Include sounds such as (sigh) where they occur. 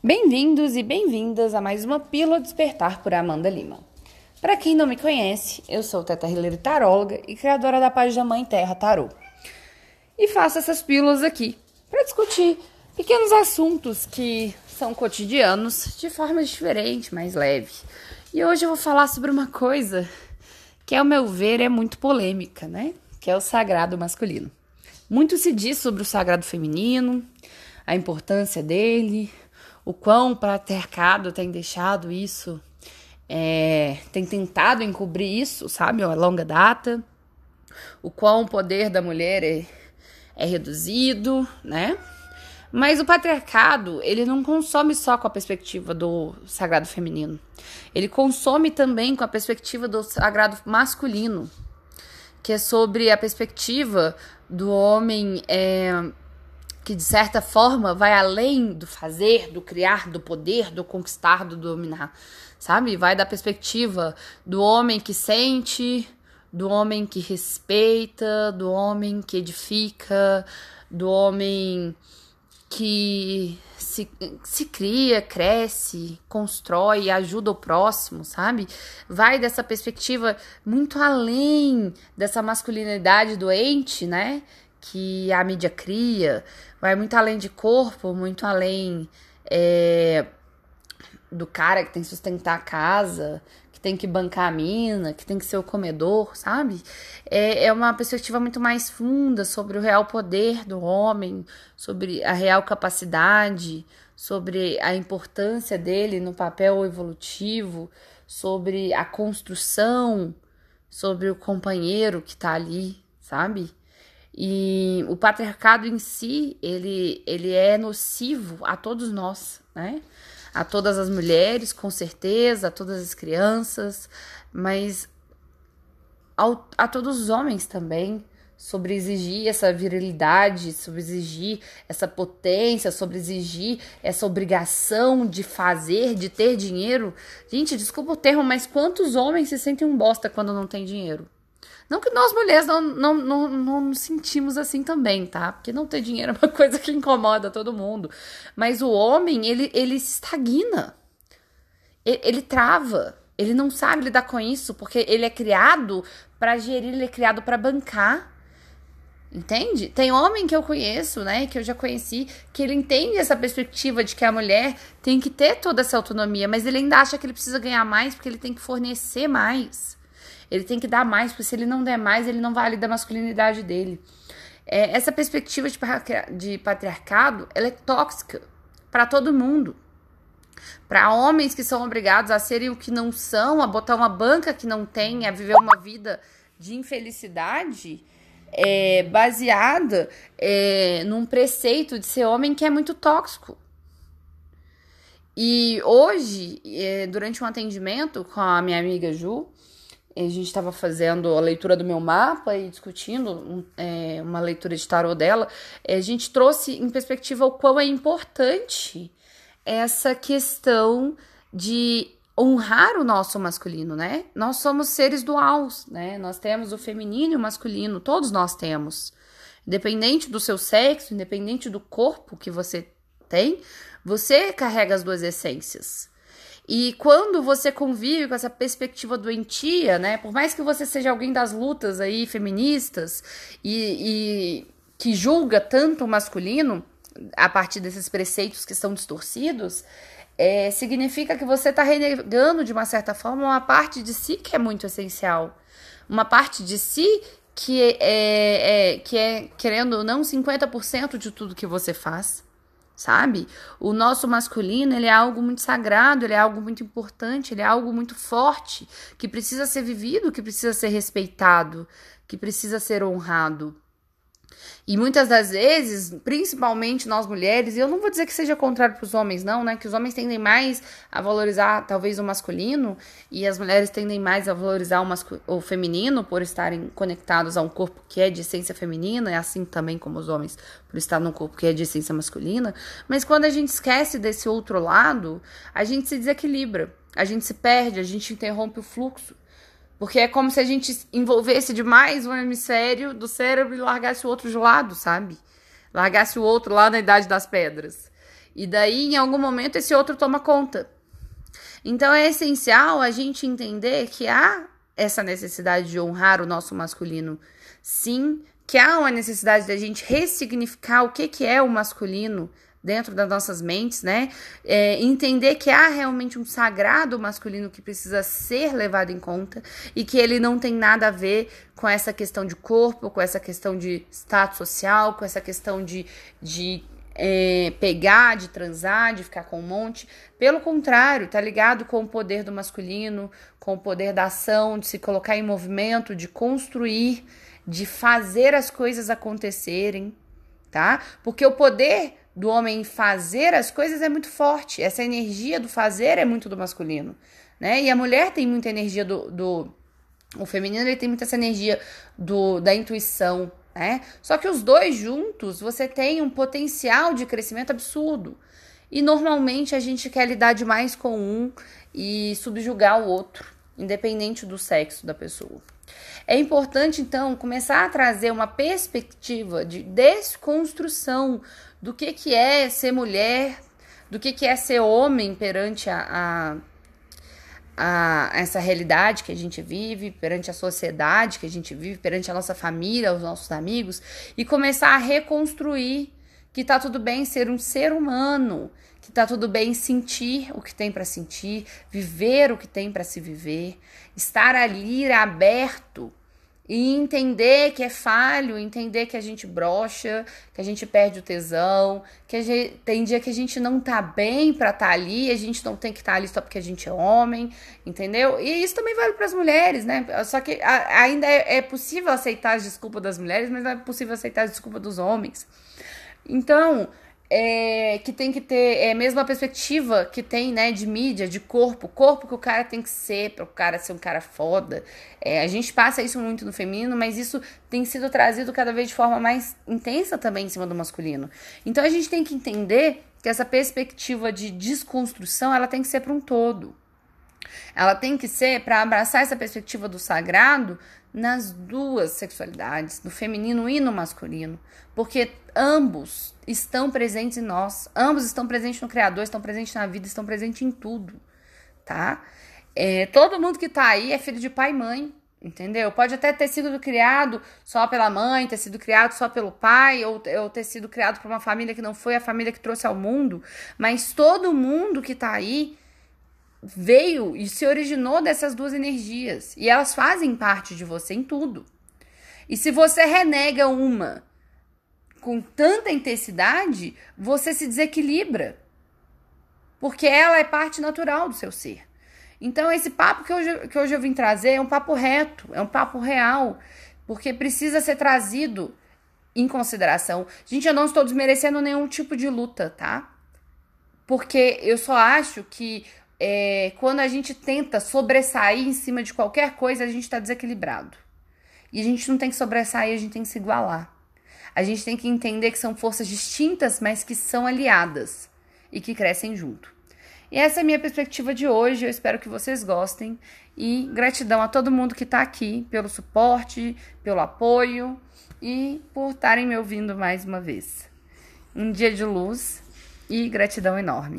Bem-vindos e bem-vindas a mais uma Pílula Despertar por Amanda Lima. Para quem não me conhece, eu sou Teta Taróloga e criadora da página Mãe Terra Tarô. E faço essas pílulas aqui para discutir pequenos assuntos que são cotidianos de forma diferente, mais leve. E hoje eu vou falar sobre uma coisa que, ao meu ver, é muito polêmica, né? Que é o sagrado masculino. Muito se diz sobre o sagrado feminino, a importância dele, o quão patriarcado tem deixado isso, é, tem tentado encobrir isso, sabe, a longa data, o quão o poder da mulher é, é reduzido, né? Mas o patriarcado, ele não consome só com a perspectiva do sagrado feminino. Ele consome também com a perspectiva do sagrado masculino, que é sobre a perspectiva do homem é, que de certa forma vai além do fazer, do criar, do poder, do conquistar, do dominar, sabe? Vai da perspectiva do homem que sente, do homem que respeita, do homem que edifica, do homem que se, se cria, cresce, constrói, ajuda o próximo, sabe? Vai dessa perspectiva muito além dessa masculinidade doente, né? Que a mídia cria, vai muito além de corpo, muito além é, do cara que tem que sustentar a casa, que tem que bancar a mina, que tem que ser o comedor, sabe? É, é uma perspectiva muito mais funda sobre o real poder do homem, sobre a real capacidade, sobre a importância dele no papel evolutivo, sobre a construção, sobre o companheiro que tá ali, sabe? E o patriarcado em si, ele, ele é nocivo a todos nós, né? A todas as mulheres, com certeza, a todas as crianças, mas ao, a todos os homens também, sobre exigir essa virilidade, sobre exigir essa potência, sobre exigir essa obrigação de fazer, de ter dinheiro. Gente, desculpa o termo, mas quantos homens se sentem um bosta quando não tem dinheiro? Não que nós mulheres não, não, não, não nos sentimos assim também, tá? Porque não ter dinheiro é uma (laughs) coisa que incomoda todo mundo. Mas o homem, ele, ele estagna. Ele, ele trava. Ele não sabe lidar com isso, porque ele é criado para gerir, ele é criado para bancar. Entende? Tem homem que eu conheço, né, que eu já conheci, que ele entende essa perspectiva de que a mulher tem que ter toda essa autonomia, mas ele ainda acha que ele precisa ganhar mais porque ele tem que fornecer mais. Ele tem que dar mais, porque se ele não der mais, ele não valida a masculinidade dele. É, essa perspectiva de, de patriarcado, ela é tóxica para todo mundo. Para homens que são obrigados a serem o que não são, a botar uma banca que não tem, a viver uma vida de infelicidade, é, baseada é, num preceito de ser homem que é muito tóxico. E hoje, é, durante um atendimento com a minha amiga Ju, a gente estava fazendo a leitura do meu mapa e discutindo um, é, uma leitura de tarô dela, é, a gente trouxe em perspectiva o quão é importante essa questão de honrar o nosso masculino, né? Nós somos seres duais, né? Nós temos o feminino e o masculino, todos nós temos. Independente do seu sexo, independente do corpo que você tem, você carrega as duas essências. E quando você convive com essa perspectiva doentia, né? Por mais que você seja alguém das lutas aí feministas e, e que julga tanto o masculino a partir desses preceitos que são distorcidos, é, significa que você está renegando de uma certa forma uma parte de si que é muito essencial, uma parte de si que é, é, que é querendo ou não 50% de tudo que você faz sabe? O nosso masculino, ele é algo muito sagrado, ele é algo muito importante, ele é algo muito forte, que precisa ser vivido, que precisa ser respeitado, que precisa ser honrado. E muitas das vezes, principalmente nós mulheres, e eu não vou dizer que seja contrário para os homens, não, né? Que os homens tendem mais a valorizar talvez o masculino e as mulheres tendem mais a valorizar o, o feminino por estarem conectados a um corpo que é de essência feminina, e assim também como os homens por estar num corpo que é de essência masculina. Mas quando a gente esquece desse outro lado, a gente se desequilibra, a gente se perde, a gente interrompe o fluxo. Porque é como se a gente envolvesse demais um hemisfério do cérebro e largasse o outro de lado, sabe? Largasse o outro lá na Idade das Pedras. E daí, em algum momento, esse outro toma conta. Então, é essencial a gente entender que há essa necessidade de honrar o nosso masculino, sim, que há uma necessidade da gente ressignificar o que, que é o masculino dentro das nossas mentes, né? É, entender que há realmente um sagrado masculino que precisa ser levado em conta e que ele não tem nada a ver com essa questão de corpo, com essa questão de status social, com essa questão de, de é, pegar, de transar, de ficar com um monte. Pelo contrário, tá ligado com o poder do masculino, com o poder da ação, de se colocar em movimento, de construir, de fazer as coisas acontecerem, tá? Porque o poder do homem fazer as coisas é muito forte. Essa energia do fazer é muito do masculino, né? E a mulher tem muita energia do, do o feminino ele tem muita essa energia do da intuição, né? Só que os dois juntos, você tem um potencial de crescimento absurdo. E normalmente a gente quer lidar demais com um e subjugar o outro, independente do sexo da pessoa. É importante, então, começar a trazer uma perspectiva de desconstrução do que, que é ser mulher, do que, que é ser homem perante a, a, a, essa realidade que a gente vive, perante a sociedade que a gente vive, perante a nossa família, os nossos amigos, e começar a reconstruir que tá tudo bem ser um ser humano, que tá tudo bem sentir o que tem para sentir, viver o que tem para se viver, estar ali aberto e entender que é falho, entender que a gente brocha, que a gente perde o tesão, que gente, tem dia que a gente não tá bem para estar tá ali, a gente não tem que estar tá ali só porque a gente é homem, entendeu? E isso também vale para as mulheres, né? Só que a, ainda é, é possível aceitar as desculpas das mulheres, mas não é possível aceitar as desculpas dos homens. Então, é, que tem que ter é, mesmo a perspectiva que tem, né, de mídia, de corpo, corpo que o cara tem que ser para o cara ser um cara foda. É, a gente passa isso muito no feminino, mas isso tem sido trazido cada vez de forma mais intensa também em cima do masculino. Então a gente tem que entender que essa perspectiva de desconstrução ela tem que ser para um todo. Ela tem que ser para abraçar essa perspectiva do sagrado nas duas sexualidades, no feminino e no masculino, porque ambos estão presentes em nós, ambos estão presentes no Criador, estão presentes na vida, estão presentes em tudo, tá? É, todo mundo que tá aí é filho de pai e mãe, entendeu? Pode até ter sido criado só pela mãe, ter sido criado só pelo pai, ou, ou ter sido criado por uma família que não foi a família que trouxe ao mundo, mas todo mundo que tá aí veio e se originou dessas duas energias. E elas fazem parte de você em tudo. E se você renega uma com tanta intensidade, você se desequilibra. Porque ela é parte natural do seu ser. Então, esse papo que hoje, que hoje eu vim trazer é um papo reto, é um papo real, porque precisa ser trazido em consideração. Gente, eu não estou desmerecendo nenhum tipo de luta, tá? Porque eu só acho que é, quando a gente tenta sobressair em cima de qualquer coisa, a gente está desequilibrado. E a gente não tem que sobressair, a gente tem que se igualar. A gente tem que entender que são forças distintas, mas que são aliadas e que crescem junto. E essa é a minha perspectiva de hoje. Eu espero que vocês gostem. E gratidão a todo mundo que está aqui pelo suporte, pelo apoio e por estarem me ouvindo mais uma vez. Um dia de luz e gratidão enorme.